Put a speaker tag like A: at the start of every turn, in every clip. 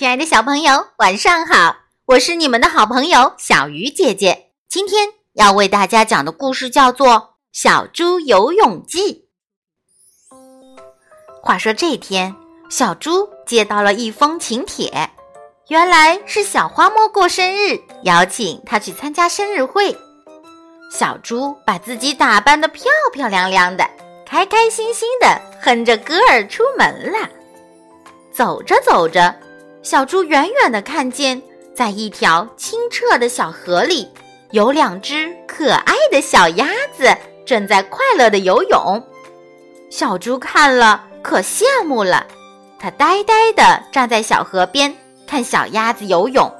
A: 亲爱的小朋友，晚上好！我是你们的好朋友小鱼姐姐。今天要为大家讲的故事叫做《小猪游泳记》。话说这天，小猪接到了一封请帖，原来是小花猫过生日，邀请他去参加生日会。小猪把自己打扮得漂漂亮亮的，开开心心的哼着歌儿出门了。走着走着，小猪远远的看见，在一条清澈的小河里，有两只可爱的小鸭子正在快乐的游泳。小猪看了可羡慕了，它呆呆地站在小河边看小鸭子游泳。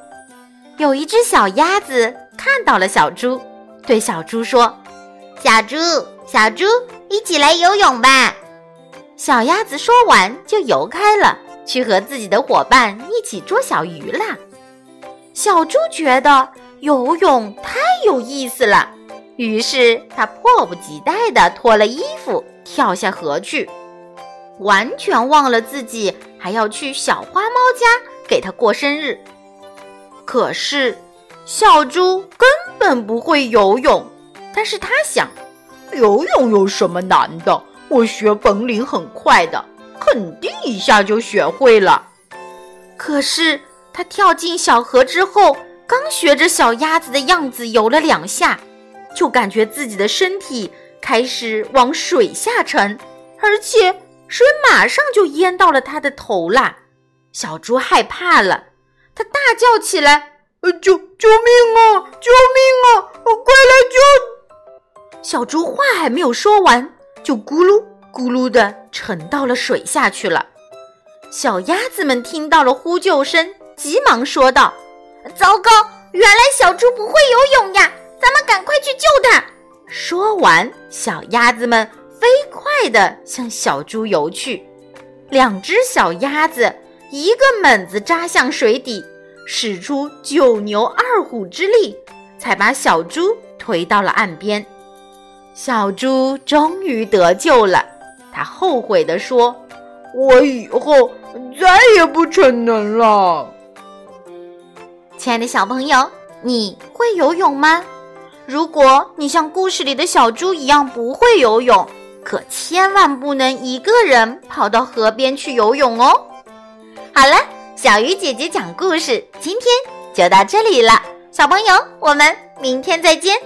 A: 有一只小鸭子看到了小猪，对小猪说：“
B: 小猪，小猪，一起来游泳吧！”
A: 小鸭子说完就游开了。去和自己的伙伴一起捉小鱼啦！小猪觉得游泳太有意思了，于是他迫不及待地脱了衣服，跳下河去，完全忘了自己还要去小花猫家给他过生日。可是小猪根本不会游泳，但是他想，游泳有什么难的？我学本领很快的。肯定一下就学会了。可是他跳进小河之后，刚学着小鸭子的样子游了两下，就感觉自己的身体开始往水下沉，而且水马上就淹到了他的头啦。小猪害怕了，他大叫起来：“呃，救救命啊！救命啊！快来救！”小猪话还没有说完，就咕噜。咕噜的沉到了水下去了。小鸭子们听到了呼救声，急忙说道：“
B: 糟糕，原来小猪不会游泳呀！咱们赶快去救它。”
A: 说完，小鸭子们飞快地向小猪游去。两只小鸭子一个猛子扎向水底，使出九牛二虎之力，才把小猪推到了岸边。小猪终于得救了。他后悔地说：“我以后再也不逞能了。”亲爱的小朋友，你会游泳吗？如果你像故事里的小猪一样不会游泳，可千万不能一个人跑到河边去游泳哦。好了，小鱼姐姐讲故事，今天就到这里了。小朋友，我们明天再见。